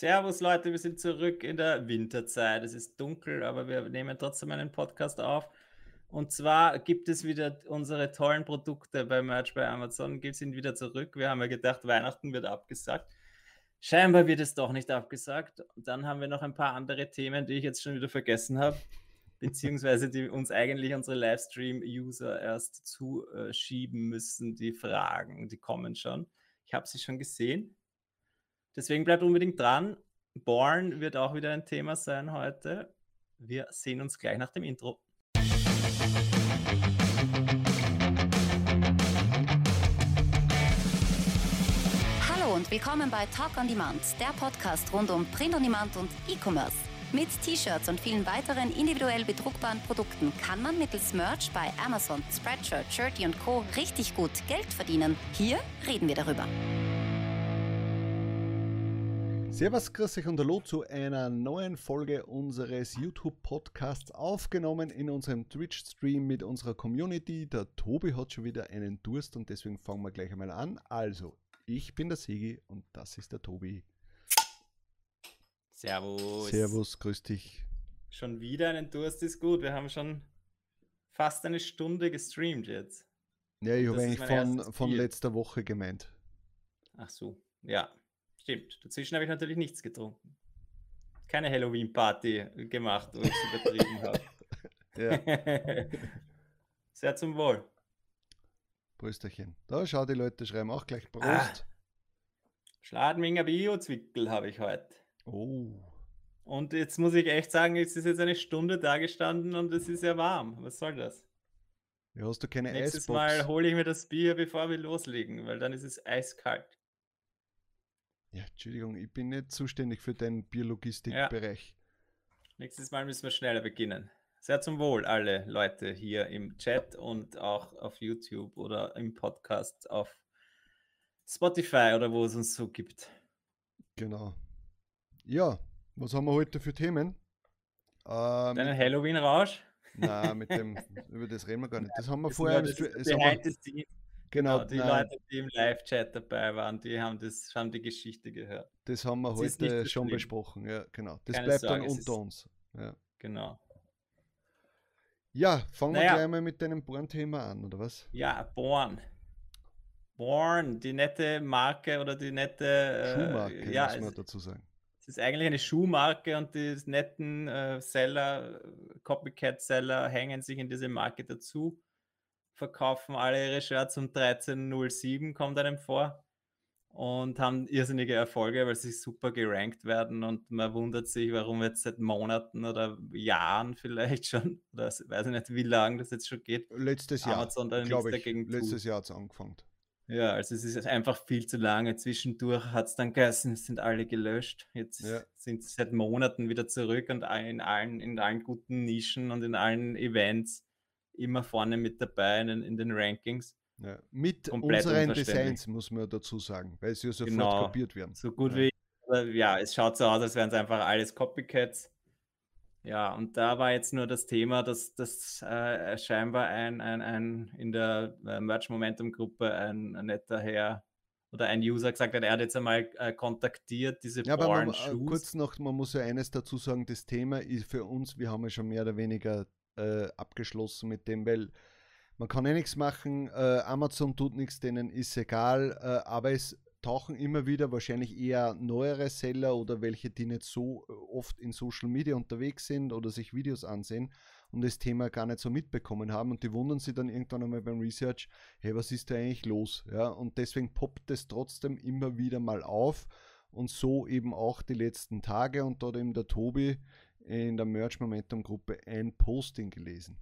Servus Leute, wir sind zurück in der Winterzeit. Es ist dunkel, aber wir nehmen trotzdem einen Podcast auf. Und zwar gibt es wieder unsere tollen Produkte bei Merch bei Amazon, es ihn wieder zurück. Wir haben ja gedacht, Weihnachten wird abgesagt. Scheinbar wird es doch nicht abgesagt. Und dann haben wir noch ein paar andere Themen, die ich jetzt schon wieder vergessen habe, beziehungsweise die uns eigentlich unsere Livestream-User erst zuschieben müssen, die Fragen, die kommen schon. Ich habe sie schon gesehen. Deswegen bleibt unbedingt dran. Born wird auch wieder ein Thema sein heute. Wir sehen uns gleich nach dem Intro. Hallo und willkommen bei Talk on Demand, der Podcast rund um Print on Demand und E-Commerce. Mit T-Shirts und vielen weiteren individuell bedruckbaren Produkten kann man mittels Merch bei Amazon, Spreadshirt, Shirty und Co. richtig gut Geld verdienen. Hier reden wir darüber. Servus, grüß euch und hallo zu einer neuen Folge unseres YouTube-Podcasts, aufgenommen in unserem Twitch-Stream mit unserer Community. Der Tobi hat schon wieder einen Durst und deswegen fangen wir gleich einmal an. Also, ich bin der Sigi und das ist der Tobi. Servus. Servus, grüß dich. Schon wieder einen Durst ist gut. Wir haben schon fast eine Stunde gestreamt jetzt. Ja, ich habe eigentlich von, von letzter Woche gemeint. Ach so, ja, stimmt. Dazwischen habe ich natürlich nichts getrunken. Keine Halloween-Party gemacht, wo ich es übertrieben habe. Ja, Sehr zum Wohl. Prösterchen. Da schau, die Leute schreiben auch gleich Prost. Ah. Schladminger Bio-Zwickel habe ich heute. Oh, Und jetzt muss ich echt sagen, es ist jetzt eine Stunde da gestanden und es ist ja warm. Was soll das? ja, hast du keine Nächstes Eisbox? Mal hole ich mir das Bier, bevor wir loslegen, weil dann ist es eiskalt. Ja, Entschuldigung, ich bin nicht zuständig für den Bierlogistikbereich. Nächstes Mal müssen wir schneller beginnen. Sehr zum Wohl, alle Leute hier im Chat und auch auf YouTube oder im Podcast auf Spotify oder wo es uns so gibt. Genau. Ja, was haben wir heute für Themen? Ähm, Deinen Halloween-Rausch? Nein, mit dem, über das reden wir gar nicht. Das haben wir Das vorher. das Stre- das wir, genau, Genau, die nein, Leute, die im Live-Chat dabei waren, die haben, das, haben die Geschichte gehört. das haben wir nicht heute schon schlimm. besprochen. Ja, genau. Das Keine bleibt Sorge, dann unter uns. Ja, Genau. ja fangen wir Naja. gleich mal mit deinem Born-Thema an, oder was? Ja, Born. Born, die nette Marke oder die nette. äh, Schuhmarke, ja, muss man dazu sagen. es ist eigentlich eine Schuhmarke und die netten äh, Seller, äh, Copycat-Seller hängen sich in diese Marke dazu, verkaufen alle ihre Shirts um 13.07, kommt einem vor. Und haben irrsinnige Erfolge, weil sie super gerankt werden und man wundert sich, warum jetzt seit Monaten oder Jahren vielleicht schon, oder weiß ich nicht, wie lange das jetzt schon geht, Letztes Jahr, Amazon da nichts glaube ich. dagegen tut. Letztes Jahr hat es angefangen. Ja, also es ist einfach viel zu lange. Zwischendurch hat es dann geheißen, es sind alle gelöscht. Jetzt Ja. sind sie seit Monaten wieder zurück und in allen, in allen guten Nischen und in allen Events immer vorne mit dabei in den, in den Rankings. Ja. Mit Komplett unseren. Designs, muss man dazu sagen, weil sie ja sofort Genau. kopiert werden. So gut Ja. wie, ja, es schaut so aus, als wären es einfach alles Copycats. Ja, und da war jetzt nur das Thema, dass das äh, scheinbar ein, ein, ein in der äh, Merch Momentum Gruppe ein, ein netter Herr oder ein User gesagt hat, er hat jetzt einmal äh, kontaktiert, diese Ja, aber man, Born äh, Shoes. kurz noch, man muss ja eines dazu sagen, das Thema ist für uns, wir haben ja schon mehr oder weniger äh, abgeschlossen mit dem, weil man kann eh nichts machen, äh, Amazon tut nichts, denen ist egal, äh, aber es tauchen immer wieder wahrscheinlich eher neuere Seller oder welche, die nicht so äh, oft in Social Media unterwegs sind oder sich Videos ansehen und das Thema gar nicht so mitbekommen haben und die wundern sich dann irgendwann einmal beim Research, hey, was ist da eigentlich los? Ja, und deswegen poppt es trotzdem immer wieder mal auf und so eben auch die letzten Tage und dort eben der Tobi in der Merch Momentum Gruppe ein Posting gelesen.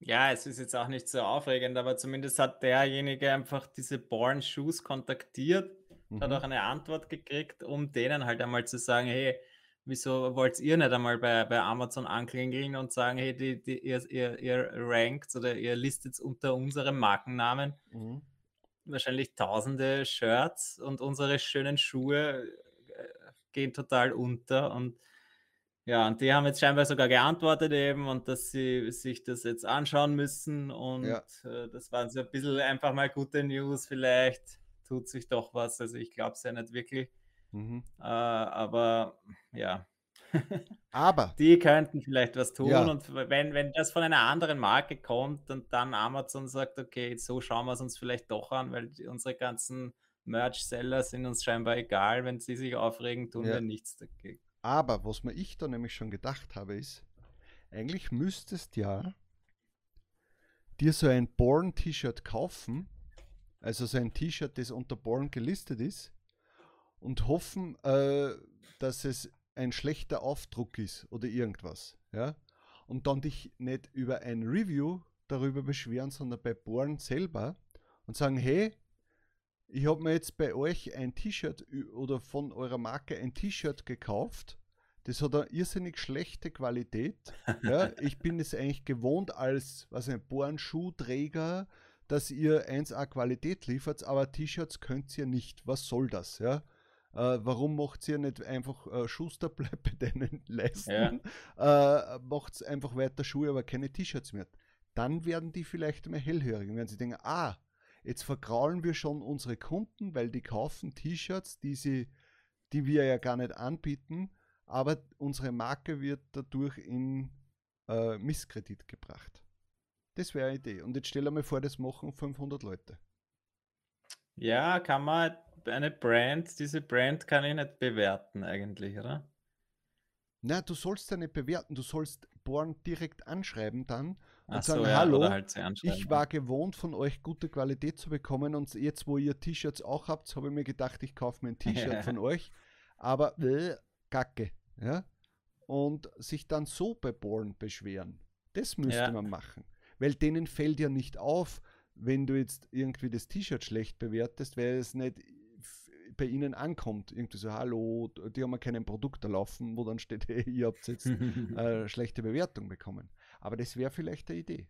Ja, es ist jetzt auch nicht so aufregend, aber zumindest hat derjenige einfach diese Born Shoes kontaktiert, hat Mhm. auch eine Antwort gekriegt, um denen halt einmal zu sagen, hey, wieso wollt ihr nicht einmal bei, bei Amazon anklingeln und sagen, hey, die, die, ihr, ihr, ihr rankt oder ihr listet unter unserem Markennamen Mhm. wahrscheinlich tausende Shirts und unsere schönen Schuhe äh, gehen total unter und ja, und die haben jetzt scheinbar sogar geantwortet eben und dass sie sich das jetzt anschauen müssen und Ja. äh, das waren so ein bisschen einfach mal gute News, vielleicht tut sich doch was, also ich glaube es ja nicht wirklich. Mhm. Äh, aber ja. aber die könnten vielleicht was tun. Ja. Und wenn, wenn das von einer anderen Marke kommt und dann Amazon sagt, okay, so schauen wir es uns vielleicht doch an, weil die, unsere ganzen Merch-Seller sind uns scheinbar egal, wenn sie sich aufregen, tun ja. wir nichts dagegen. Aber was mir ich da nämlich schon gedacht habe, ist, eigentlich müsstest ja dir so ein Born-T-Shirt kaufen, also so ein T-Shirt, das unter Born gelistet ist, und hoffen, äh, dass es ein schlechter Aufdruck ist oder irgendwas. Ja? Und dann dich nicht über ein Review darüber beschweren, sondern bei Born selber und sagen, hey, ich habe mir jetzt bei euch ein T-Shirt oder von eurer Marke ein T-Shirt gekauft. Das hat eine irrsinnig schlechte Qualität. Ja, ich bin es eigentlich gewohnt als was ein Born-Schuhträger, dass ihr 1A Qualität liefert, aber T-Shirts könnt ihr nicht. Was soll das? Ja? Äh, warum macht ihr nicht einfach äh, Schuster bleibt bei denen leisten? Ja. Äh, macht einfach weiter Schuhe, aber keine T-Shirts mehr. Dann werden die vielleicht mehr hellhörig, wenn sie denken, ah, jetzt vergraulen wir schon unsere Kunden, weil die kaufen T-Shirts, die, sie, die wir ja gar nicht anbieten, aber unsere Marke wird dadurch in äh, Misskredit gebracht. Das wäre eine Idee. Und jetzt stell mir vor, das machen 500 Leute. Ja, kann man eine Brand, diese Brand kann ich nicht bewerten eigentlich, oder? Na, du sollst ja nicht bewerten, du sollst Born direkt anschreiben dann und Ach sagen, so, ja, hallo, halt ich war gewohnt von euch gute Qualität zu bekommen und jetzt, wo ihr T-Shirts auch habt, habe ich mir gedacht, ich kaufe mir ein T-Shirt von euch, aber äh, Kacke, ja? Und sich dann so bei Born beschweren. Das müsste ja. man machen. Weil denen fällt ja nicht auf, wenn du jetzt irgendwie das T-Shirt schlecht bewertest, weil es nicht bei ihnen ankommt. Irgendwie so, hallo, die haben ja kein Produkt erlaufen, wo dann steht, hey, ihr habt jetzt äh, schlechte Bewertung bekommen. Aber das wäre vielleicht eine Idee.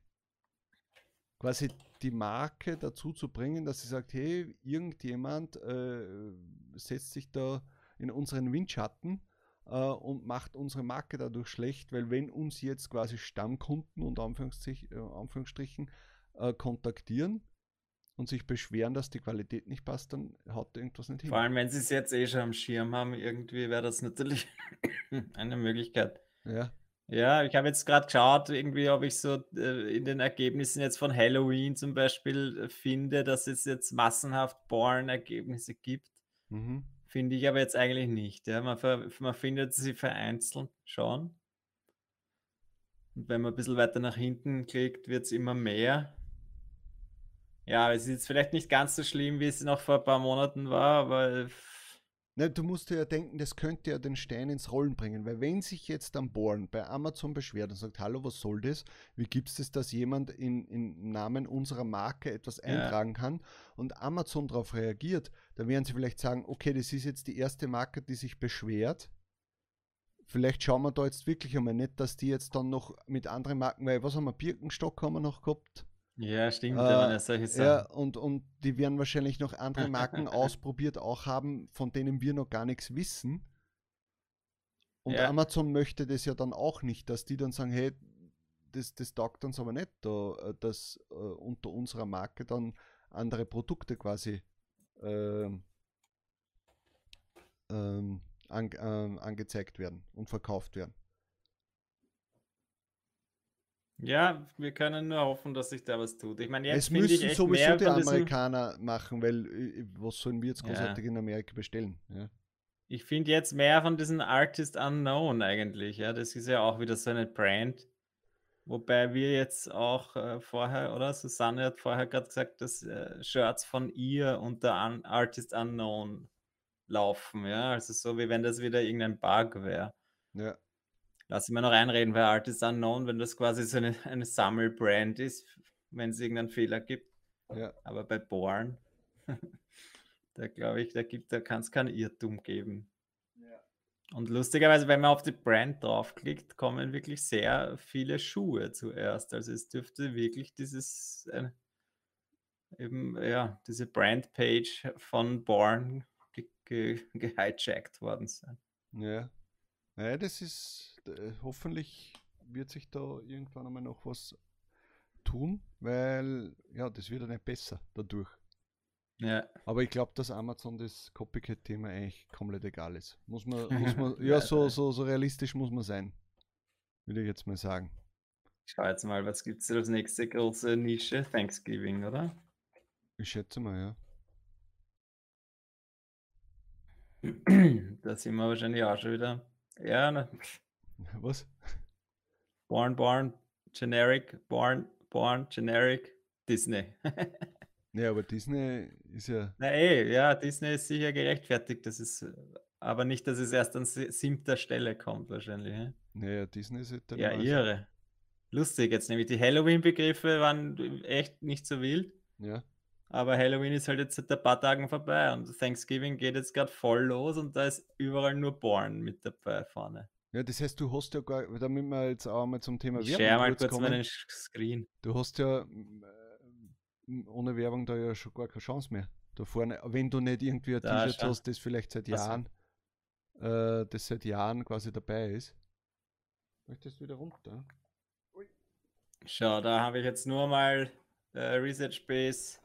Quasi die Marke dazu zu bringen, dass sie sagt, hey, irgendjemand äh, setzt sich da in unseren Windschatten äh, und macht unsere Marke dadurch schlecht, weil wenn uns jetzt quasi Stammkunden und äh, Anführungsstrichen äh, kontaktieren, und sich beschweren, dass die Qualität nicht passt, dann haut irgendwas nicht hin. Vor allem, wenn sie es jetzt eh schon am Schirm haben, irgendwie wäre das natürlich eine Möglichkeit. Ja. Ja, ich habe jetzt gerade geschaut, irgendwie, ob ich so äh, in den Ergebnissen jetzt von Halloween zum Beispiel äh, finde, dass es jetzt massenhaft Born-Ergebnisse gibt. Mhm. Finde ich aber jetzt eigentlich nicht. Ja. Man, man findet sie vereinzelt schon. Und wenn man ein bisschen weiter nach hinten klickt, wird es immer mehr. Ja, es ist jetzt vielleicht nicht ganz so schlimm, wie es noch vor ein paar Monaten war, aber. Ne, du musst ja denken, das könnte ja den Stein ins Rollen bringen, weil wenn sich jetzt am Born bei Amazon beschwert und sagt, hallo, was soll das? Wie gibt es das, dass jemand in, im Namen unserer Marke etwas eintragen ja. kann und Amazon darauf reagiert, dann werden sie vielleicht sagen, okay, das ist jetzt die erste Marke, die sich beschwert. Vielleicht schauen wir da jetzt wirklich einmal nicht, dass die jetzt dann noch mit anderen Marken, weil was haben wir, Birkenstock haben wir noch gehabt, ja, stimmt, äh, ja, solche Sachen. Ja, und, und die werden wahrscheinlich noch andere Marken ausprobiert auch haben, von denen wir noch gar nichts wissen. Und ja. Amazon möchte das ja dann auch nicht, dass die dann sagen, hey, das, das taugt uns aber nicht, da, äh, dass äh, unter unserer Marke dann andere Produkte quasi ähm, ähm, an, äh, angezeigt werden und verkauft werden. Ja, wir können nur hoffen, dass sich da was tut. Ich meine, jetzt es müssen ich sowieso die Amerikaner machen, weil äh, was sollen wir jetzt großartig ja. in Amerika bestellen? Ja. Ich finde jetzt mehr von diesen Artist Unknown eigentlich. Ja, das ist ja auch wieder so eine Brand. Wobei wir jetzt auch äh, vorher, oder? Susanne hat vorher gerade gesagt, dass äh, Shirts von ihr unter Un Artist Unknown laufen. Ja, also so wie wenn das wieder irgendein Bug wäre. Ja. Lass mich noch reinreden, weil Artist Unknown, wenn das quasi so eine, eine Sammelbrand ist, wenn es irgendeinen Fehler gibt. Ja. Aber bei Born, da glaube ich, da, da kann es keinen Irrtum geben. Ja. Und lustigerweise, wenn man auf die Brand draufklickt, kommen wirklich sehr viele Schuhe zuerst. Also es dürfte wirklich dieses äh, eben, ja, diese Brandpage von Born gehijackt ge worden sein. Ja. Naja, das ist äh, hoffentlich wird sich da irgendwann einmal noch was tun, weil ja, das wird ja nicht besser dadurch. Ja. Aber ich glaube, dass Amazon das Copycat-Thema eigentlich komplett egal ist. Muss man, muss man, ja, so, so, so realistisch muss man sein. Würde ich jetzt mal sagen. Schau jetzt mal, was gibt es als nächste große Nische? Thanksgiving, oder? Ich schätze mal, ja. Da sind wir wahrscheinlich auch schon wieder. Ja, ne. Was? Born, born, generic, born, born, generic, Disney. Ja, aber Disney ist ja. Na eh, ja, Disney ist sicher gerechtfertigt. Das ist aber nicht, dass es erst an si- siebter Stelle kommt, wahrscheinlich. Naja, Disney ist halt Ja, irre. Lustig, jetzt nämlich die Halloween-Begriffe waren echt nicht so wild. Ja. Aber Halloween ist halt jetzt seit ein paar Tagen vorbei und Thanksgiving geht jetzt gerade voll los und da ist überall nur Born mit dabei vorne. Ja, das heißt, du hast ja gar, damit wir jetzt auch mal zum Thema Ich share mal kurz kommen, meinen Screen. du hast ja äh, ohne Werbung da ja schon gar keine Chance mehr. Da vorne, wenn du nicht irgendwie ein T-Shirt hast, das vielleicht seit. Jahren, äh, das seit Jahren quasi dabei ist. Möchtest du wieder runter? Schau, da habe ich jetzt nur mal äh, Research Base,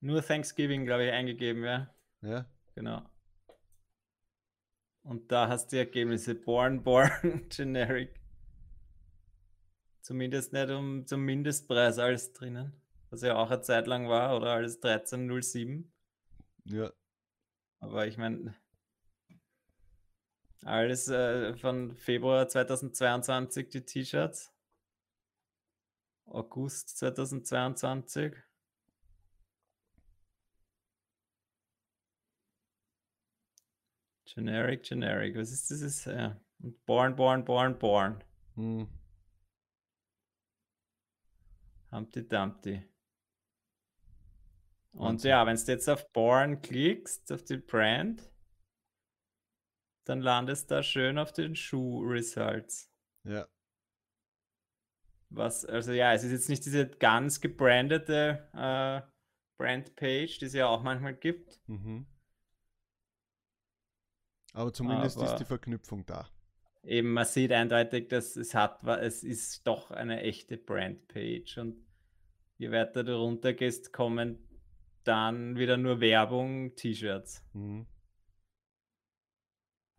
nur Thanksgiving, glaube ich, eingegeben, ja. Ja. Genau. Und da hast du die Ergebnisse. Born, Born, Generic. Zumindest nicht um zum Mindestpreis alles drinnen. Was ja auch eine Zeit lang war, oder alles 13,07. Ja. Aber ich meine, alles äh, von Februar 2022 die T-Shirts. August 2022. Generic, generic. Was ist dieses? Ja. Und born, born, born, born. Hm. Humpty Dumpty. Und Wahnsinn. ja, wenn du jetzt auf Born klickst, auf die Brand, dann landest du da schön auf den Schuh-Results. Ja. Was, also ja, es ist jetzt nicht diese ganz gebrandete äh, Brand-Page, die es ja auch manchmal gibt. Mhm. Aber zumindest ist Aber- die Verknüpfung da. Eben, man sieht eindeutig, dass es hat, es ist doch eine echte Brand-Page und je weiter du runter gehst, kommen dann wieder nur Werbung, T-Shirts. Mhm.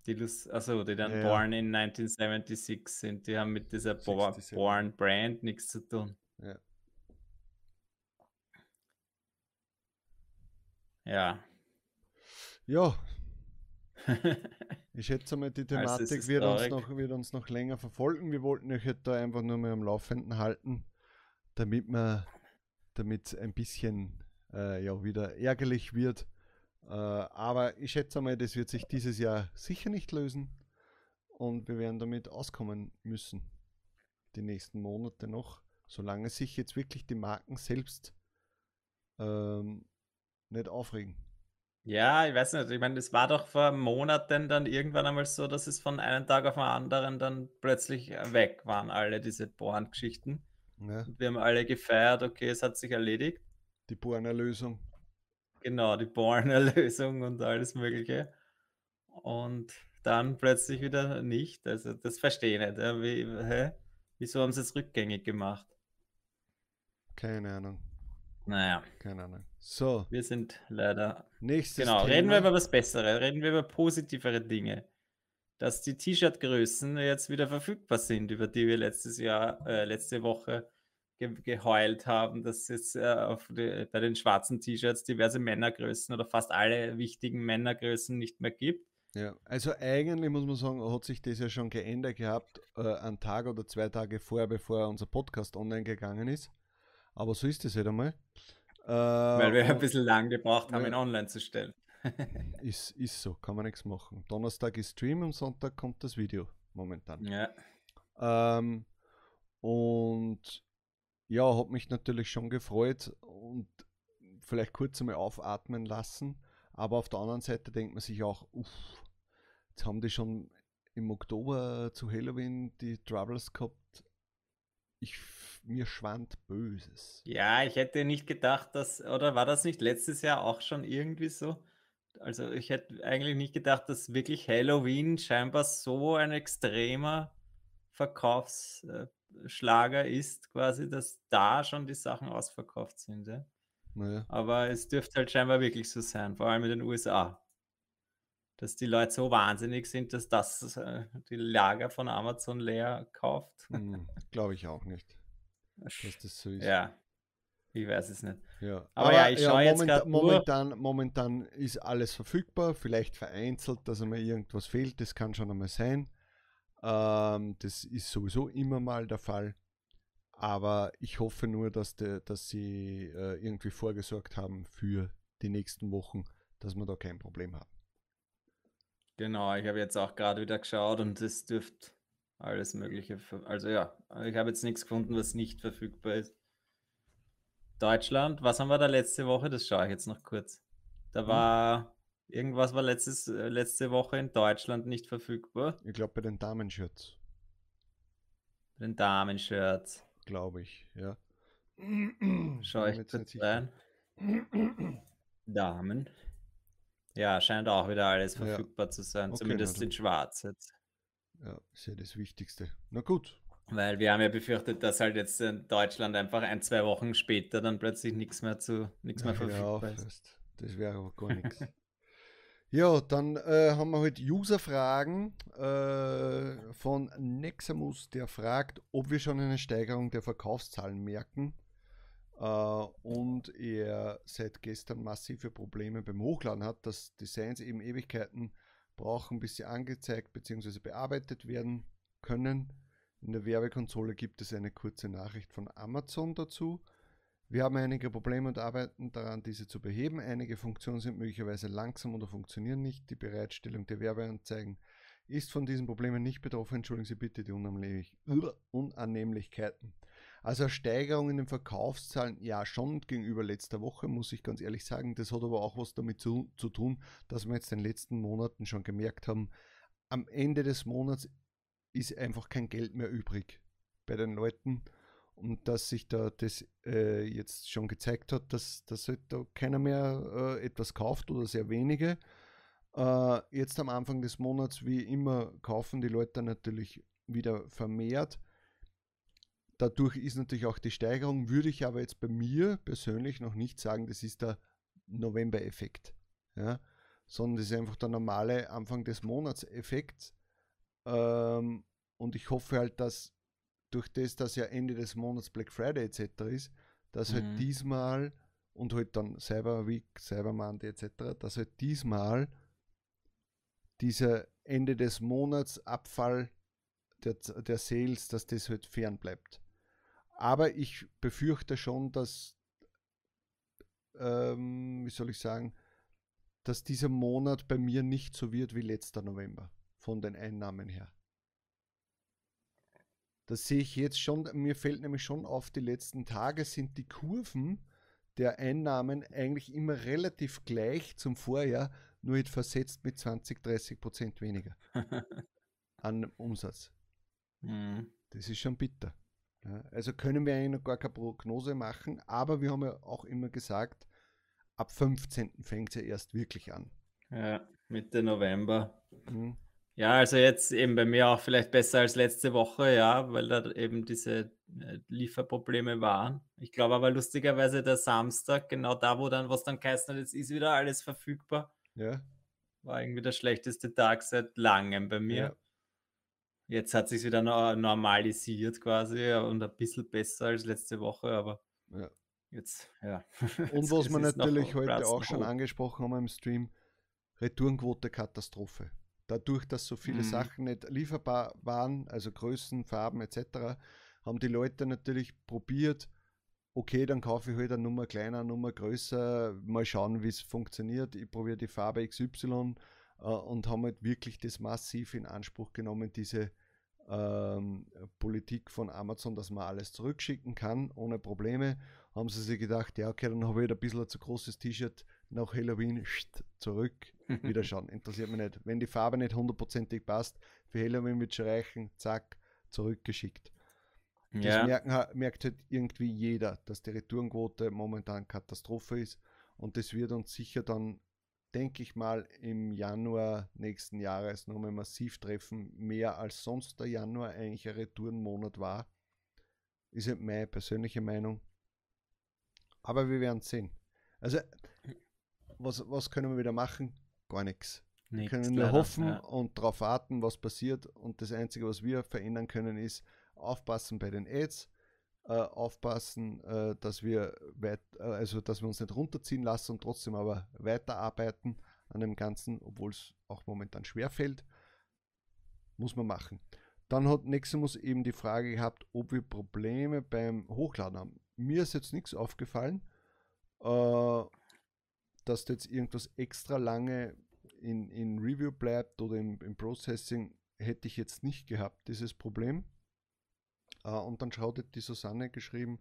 Die, also, die dann Ja, ja. born in 1976 sind. Die haben mit dieser Bo 67. Born Brand nichts zu tun. Ja. Ja. Ja, ich schätze mal, die Also, es Thematik ist wird uns, noch, wird uns noch länger verfolgen. Wir wollten euch halt da einfach nur mal am Laufenden halten, damit man, damit ein bisschen äh, ja, wieder ärgerlich wird. Äh, aber ich schätze mal, das wird sich dieses Jahr sicher nicht lösen und wir werden damit auskommen müssen. Die nächsten Monate noch, solange sich jetzt wirklich die Marken selbst ähm, nicht aufregen. Ja, ich weiß nicht. Ich meine, es war doch vor Monaten dann irgendwann einmal so, dass es von einem Tag auf den anderen dann plötzlich äh, weg waren, alle diese Born-Geschichten. Ja, wir haben alle gefeiert, okay, es hat sich erledigt. die Borner-Lösung. Genau, die Born-Erlösung und alles Mögliche. Und dann plötzlich wieder nicht. Also, das verstehe ich nicht. Ja. Wie, hä? Wieso haben sie es rückgängig gemacht? Keine Ahnung, Naja, keine Ahnung. So, wir sind leider nächstes Genau, Thema. reden wir über was Besseres, reden wir über positivere Dinge. Dass die T-Shirt-Größen jetzt wieder verfügbar sind, über die wir letztes Jahr, äh, letzte Woche ge geheult haben, dass es äh, die, bei den schwarzen T-Shirts diverse Männergrößen oder fast alle wichtigen Männergrößen nicht mehr gibt. Ja, also eigentlich muss man sagen, hat sich das ja schon geändert gehabt, äh, einen Tag oder zwei Tage vorher, bevor unser Podcast online gegangen ist. Aber so ist es halt einmal. Äh, Weil wir ein und- bisschen lang gebraucht haben, ja. ihn online zu stellen. Ist, ist so, kann man nichts machen. Donnerstag ist Stream, am Sonntag kommt das Video momentan. Ja, Ähm, und ja, hat mich natürlich schon gefreut und vielleicht kurz einmal aufatmen lassen. Aber auf der anderen Seite denkt man sich auch, uff, jetzt haben die schon im Oktober zu Halloween die Troubles gehabt. Ich, mir schwand Böses. Ja, ich hätte nicht gedacht, dass, oder war das nicht letztes Jahr auch schon irgendwie so? Also ich hätte eigentlich nicht gedacht, dass wirklich Halloween scheinbar so ein extremer Verkaufsschlager ist, quasi, dass da schon die Sachen ausverkauft sind. Ja? Naja. Aber es dürfte halt scheinbar wirklich so sein, vor allem in den USA. Dass die Leute so wahnsinnig sind, dass das äh, die Lager von Amazon leer kauft. Hm, Glaube ich auch nicht, dass das so ist. Ja, ich weiß es nicht. Ja. Aber ja, ich schaue jetzt grad nur- momentan, momentan ist alles verfügbar, vielleicht vereinzelt, dass einmal irgendwas fehlt, das kann schon einmal sein. Ähm, das ist sowieso immer mal der Fall. Aber ich hoffe nur, dass, de, dass sie äh, irgendwie vorgesorgt haben für die nächsten Wochen, dass wir da kein Problem haben. Genau, ich habe jetzt auch gerade wieder geschaut und es dürfte alles Mögliche. Also ja, ich habe jetzt nichts gefunden, was nicht verfügbar ist. Deutschland, was haben wir da letzte Woche? Das schaue ich jetzt noch kurz. Da war irgendwas war letztes, äh, letzte Woche in Deutschland nicht verfügbar. Ich glaube bei den Damenshirts, Den Damenshirts. glaube ich, ja. Schaue ich jetzt rein. Damen. Ja, scheint auch wieder alles Ja. verfügbar zu sein, Okay, zumindest in Schwarz jetzt. Ja, ist ja das Wichtigste. Na gut, Weil wir haben ja befürchtet, dass halt jetzt in Deutschland einfach ein, zwei Wochen später dann plötzlich nichts mehr zu nichts mehr verfügbar auf, ist. Das wäre aber gar nichts. Ja, dann äh, haben wir halt User-Fragen äh, von Nexamus, der fragt, ob wir schon eine Steigerung der Verkaufszahlen merken. Äh, und er seit gestern massive Probleme beim Hochladen hat, dass Designs eben Ewigkeiten brauchen, bis sie angezeigt bzw. bearbeitet werden können. In der Werbekonsole gibt es eine kurze Nachricht von Amazon dazu. Wir haben einige Probleme und arbeiten daran, diese zu beheben. Einige Funktionen sind möglicherweise langsam oder funktionieren nicht. Die Bereitstellung der Werbeanzeigen ist von diesen Problemen nicht betroffen. Entschuldigen Sie bitte die Unannehmlich Unannehmlichkeiten. Also Steigerung in den Verkaufszahlen, ja schon gegenüber letzter Woche, muss ich ganz ehrlich sagen. Das hat aber auch was damit zu, zu tun, dass wir jetzt in den letzten Monaten schon gemerkt haben, am Ende des Monats ist einfach kein Geld mehr übrig bei den Leuten und dass sich da das äh, jetzt schon gezeigt hat, dass, dass halt da keiner mehr äh, etwas kauft oder sehr wenige. Äh, jetzt am Anfang des Monats, wie immer, kaufen die Leute natürlich wieder vermehrt. Dadurch ist natürlich auch die Steigerung, würde ich aber jetzt bei mir persönlich noch nicht sagen, das ist der November-Effekt. Ja? Sondern das ist einfach der normale Anfang des Monats-Effekt. Ähm, und ich hoffe halt, dass durch das, dass ja Ende des Monats Black Friday etc. ist, dass halt Mhm. diesmal und halt dann Cyber Week, Cyber Monday etc., dass halt diesmal dieser Ende des Monats Abfall der, der Sales, dass das halt fern bleibt. Aber ich befürchte schon, dass, ähm, wie soll ich sagen, dass dieser Monat bei mir nicht so wird wie letzter November von den Einnahmen her. Das sehe ich jetzt schon, mir fällt nämlich schon auf, die letzten Tage sind die Kurven der Einnahmen eigentlich immer relativ gleich zum Vorjahr, nur jetzt versetzt mit 20, 30 Prozent weniger an Umsatz. Mhm. Das ist schon bitter. Ja, also können wir eigentlich noch gar keine Prognose machen, aber wir haben ja auch immer gesagt, ab 15. fängt es ja erst wirklich an. Ja, Mitte November. Mhm. Ja, also jetzt eben bei mir auch vielleicht besser als letzte Woche, ja, weil da eben diese äh, Lieferprobleme waren. Ich glaube aber lustigerweise der Samstag, genau da, wo dann, was dann geheißen hat, jetzt ist wieder alles verfügbar, Ja, war irgendwie der schlechteste Tag seit langem bei mir. Ja. Jetzt hat sich wieder no- normalisiert quasi ja, und ein bisschen besser als letzte Woche, aber ja. jetzt, ja. Und was wir natürlich heute Platz auch schon oben. angesprochen haben im Stream, Retourenquote Katastrophe. Dadurch, dass so viele Mhm. Sachen nicht lieferbar waren, also Größen, Farben etc., haben die Leute natürlich probiert, okay, dann kaufe ich halt eine Nummer kleiner, eine Nummer größer, mal schauen, wie es funktioniert. Ich probiere die Farbe XY äh, und haben halt wirklich das massiv in Anspruch genommen, diese ähm, Politik von Amazon, dass man alles zurückschicken kann, ohne Probleme. Haben sie sich gedacht, ja, okay, dann habe ich ein bisschen ein zu großes T-Shirt nach Halloween zurück, wieder schauen. Interessiert mich nicht. Wenn die Farbe nicht hundertprozentig passt, für Halloween wird schon reichen, zack, zurückgeschickt. Das Ja, merken, merkt halt irgendwie jeder, dass die Retourenquote momentan Katastrophe ist. Und das wird uns sicher dann, denke ich mal, im Januar nächsten Jahres nochmal massiv treffen. Mehr als sonst der Januar eigentlich ein Retourenmonat war. Ist halt meine persönliche Meinung. Aber wir werden sehen. Also, was, was können wir wieder machen? Gar nichts. Wir können nur leider, hoffen ja. und darauf warten, was passiert. Und das Einzige, was wir verändern können, ist aufpassen bei den Ads, äh, aufpassen, äh, dass wir weit, äh, also dass wir uns nicht runterziehen lassen und trotzdem aber weiterarbeiten an dem Ganzen, obwohl es auch momentan schwer fällt. Muss man machen. Dann hat Neximus eben die Frage gehabt, ob wir Probleme beim Hochladen haben. Mir ist jetzt nichts aufgefallen, äh, dass da jetzt irgendwas extra lange in, in Review bleibt oder im, im Processing, hätte ich jetzt nicht gehabt, dieses Problem. Äh, und dann schaut die Susanne geschrieben,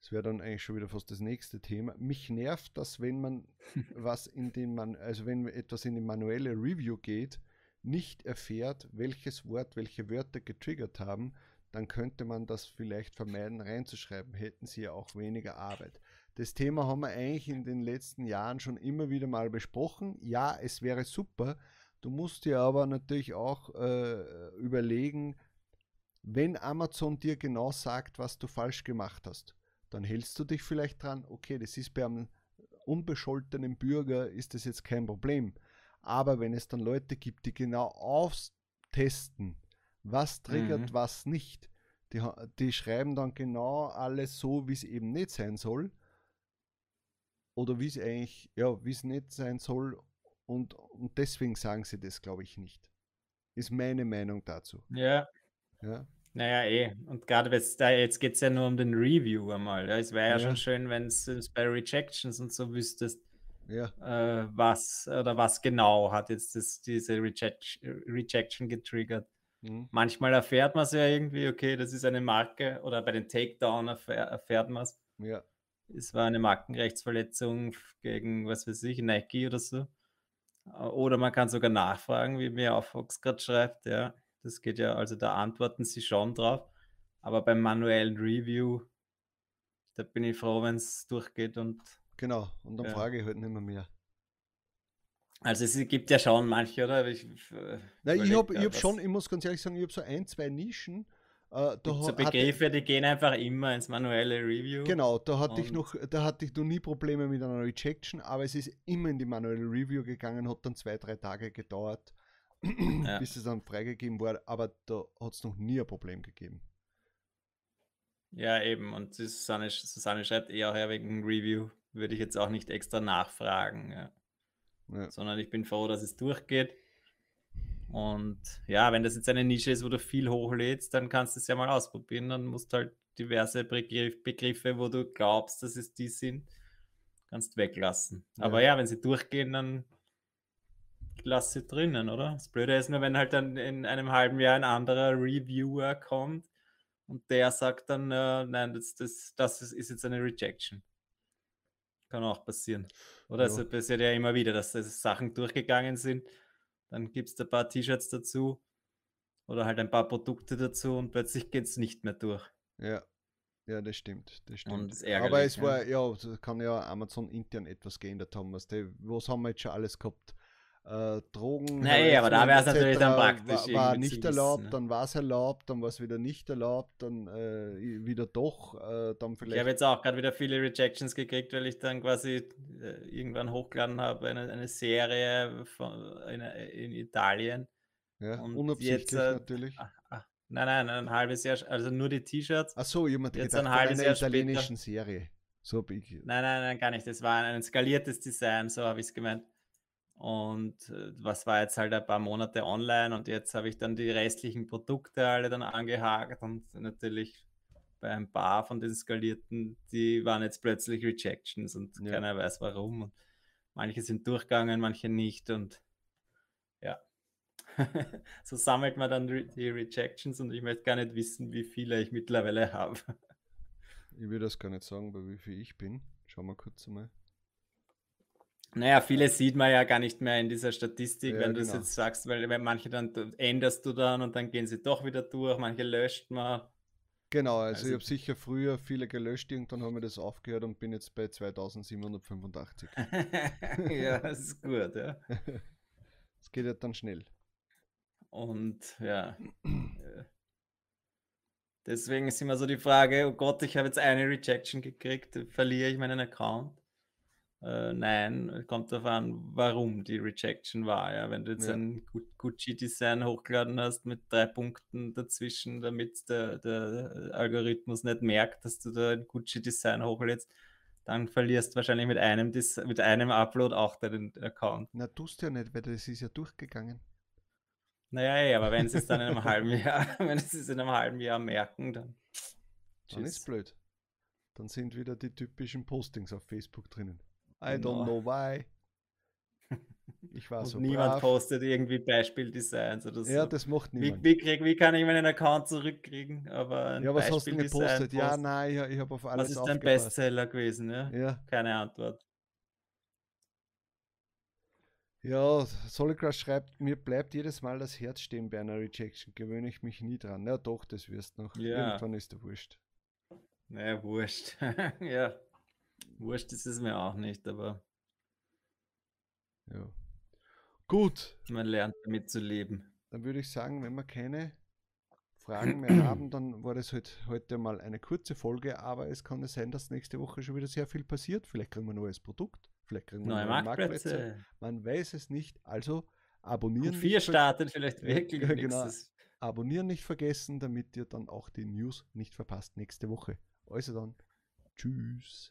das wäre dann eigentlich schon wieder fast das nächste Thema. Mich nervt, dass wenn man was in den man, also wenn etwas in die manuelle Review geht, nicht erfährt, welches Wort, welche Wörter getriggert haben, dann könnte man das vielleicht vermeiden reinzuschreiben. Hätten sie ja auch weniger Arbeit. Das Thema haben wir eigentlich in den letzten Jahren schon immer wieder mal besprochen. Ja, es wäre super. Du musst dir aber natürlich auch äh, überlegen, wenn Amazon dir genau sagt, was du falsch gemacht hast, dann hältst du dich vielleicht dran, okay, das ist bei einem unbescholtenen Bürger, ist das jetzt kein Problem. Aber wenn es dann Leute gibt, die genau austesten, was triggert, Mhm. was nicht, die, die schreiben dann genau alles so, wie es eben nicht sein soll. Oder wie es eigentlich, ja, wie es nicht sein soll. Und, und deswegen sagen sie das, glaube ich, nicht. Ist meine Meinung dazu. Ja, Ja, naja, eh. Und gerade jetzt, da, jetzt geht es ja nur um den Review einmal. Es wäre ja, Ja. schon schön, wenn es bei Rejections und so wüsstest, ja, äh, was oder was genau hat jetzt das, diese Reject Rejection getriggert. mhm. Manchmal erfährt man es ja irgendwie, okay, das ist eine Marke oder bei den Takedown erfähr, erfährt man es. ja, Es war eine Markenrechtsverletzung gegen, was weiß ich, Nike oder so. Äh, Oder man kann sogar nachfragen, wie mir auch Fox gerade schreibt, ja. Das geht ja, also da antworten sie schon drauf. Aber beim manuellen Review, da bin ich froh, wenn es durchgeht und genau. Und dann Ja. frage ich halt nicht mehr mehr. also es gibt ja schon manche, oder? Ich, äh, Nein, ich habe hab schon, ich muss ganz ehrlich sagen, ich habe so ein, zwei Nischen. Äh, da so Begriffe, die gehen einfach immer ins manuelle Review. Genau, da hatte ich noch, da hatte ich noch nie Probleme mit einer Rejection, aber es ist immer in die manuelle Review gegangen, hat dann zwei, drei Tage gedauert, Ja. bis es dann freigegeben wurde, aber da hat es noch nie ein Problem gegeben. Ja, eben. Und Susanne, Susanne schreibt eher auch ja, wegen Review. Würde ich jetzt auch nicht extra nachfragen. Ja. Ja, Sondern ich bin froh, dass es durchgeht. Und ja, wenn das jetzt eine Nische ist, wo du viel hochlädst, dann kannst du es ja mal ausprobieren. Dann musst du halt diverse Begriff, Begriffe, wo du glaubst, dass es die sind, kannst weglassen. Aber Ja. ja, wenn sie durchgehen, dann lass sie drinnen, oder? Das Blöde ist nur, wenn halt dann in einem halben Jahr ein anderer Reviewer kommt und der sagt dann, äh, nein, das, das, das ist, ist jetzt eine Rejection. Kann auch passieren. Oder Ja. es passiert ja immer wieder, dass das Sachen durchgegangen sind. Dann gibt es ein paar T-Shirts dazu oder halt ein paar Produkte dazu und plötzlich geht es nicht mehr durch. ja, ja, das stimmt, das stimmt. aber es ja. war, ja, es kann ja Amazon intern etwas geändert haben. Was, die, was haben wir jetzt schon alles gehabt? Äh, Drogen. Nee, aber da wär's etc. natürlich dann praktisch War, war nicht erlaubt, ne? dann war es erlaubt, dann war es wieder nicht erlaubt, dann äh, wieder doch, äh, dann Ich vielleicht. habe jetzt auch gerade wieder viele Rejections gekriegt, weil ich dann quasi äh, irgendwann hochgeladen habe, eine, eine Serie von, in, in Italien. ja, und unabsichtlich jetzt, äh, natürlich. Ah, ah, nein, nein, ein halbes Jahr, also nur die T-Shirts. Ach so, jemand jetzt gedacht ein halbes einer Jahr später- italienischen Serie. So ich. Nein, nein, nein, gar nicht. Das war ein, ein skaliertes Design, so habe ich es gemeint. Und äh, was war jetzt halt ein paar Monate online und jetzt habe ich dann die restlichen Produkte alle dann angehakt und natürlich bei ein paar von den skalierten, die waren jetzt plötzlich Rejections und Ja. keiner weiß warum. Und manche sind durchgegangen, manche nicht und ja. so sammelt man dann die Rejections und ich möchte gar nicht wissen, wie viele ich mittlerweile habe. Ich will das gar nicht sagen, bei wie viel ich bin. Schauen wir kurz einmal. Naja, viele sieht man ja gar nicht mehr in dieser Statistik, Ja, wenn du es genau. jetzt sagst, weil manche dann änderst du dann und dann gehen sie doch wieder durch, manche löscht man. Genau, also, Also- ich habe sicher früher viele gelöscht, irgendwann haben wir das aufgehört und bin jetzt bei 2785. ja, das ist gut, ja. Es geht ja dann schnell. Und ja. äh, Deswegen ist immer so die Frage, oh Gott, ich habe jetzt eine Rejection gekriegt, verliere ich meinen Account? Äh, nein, kommt darauf an, warum die Rejection war. Ja, wenn du jetzt Ja. ein Gu- Gucci-Design hochgeladen hast mit drei Punkten dazwischen, damit der, der Algorithmus nicht merkt, dass du da ein Gucci-Design hochlädst, dann verlierst du wahrscheinlich mit einem, Des mit einem Upload auch deinen Account. Na, tust du ja nicht, weil das ist ja durchgegangen. Naja, ja, aber wenn sie es dann in einem halben Jahr, wenn sie es in einem halben Jahr merken, dann. Dann ist Tschüss. blöd. Dann sind wieder die typischen Postings auf Facebook drinnen. I Genau. don't know why. Ich war Und so niemand brav. postet irgendwie Beispieldesigns oder so. Ja, das macht wie, niemand. wie, krieg, wie kann ich meinen Account zurückkriegen? Aber ja, was hast du gepostet? Ja, posten. nein, ich, ich habe auf alles Was ist dein aufgepasst. Bestseller gewesen? Ja? Ja, Keine Antwort. ja, Solid Crush schreibt, mir bleibt jedes Mal das Herz stehen bei einer Rejection. Gewöhne ich mich nie dran. Ja, doch, das wirst noch. Ja. Irgendwann ist der wurscht. Naja, wurscht. ja. Wurscht ist es mir auch nicht, aber Ja. Gut, man lernt damit zu leben. dann würde ich sagen, wenn wir keine Fragen mehr haben, dann war das halt heute mal eine kurze Folge, aber es kann sein, dass nächste Woche schon wieder sehr viel passiert. Vielleicht kriegen wir ein neues Produkt, vielleicht kriegen wir Neue Marktplätze. Man weiß es nicht. Also abonnieren. Q4 nicht ver- startet vielleicht wirklich genau. abonnieren nicht vergessen, damit ihr dann auch die News nicht verpasst nächste Woche. Also dann, tschüss.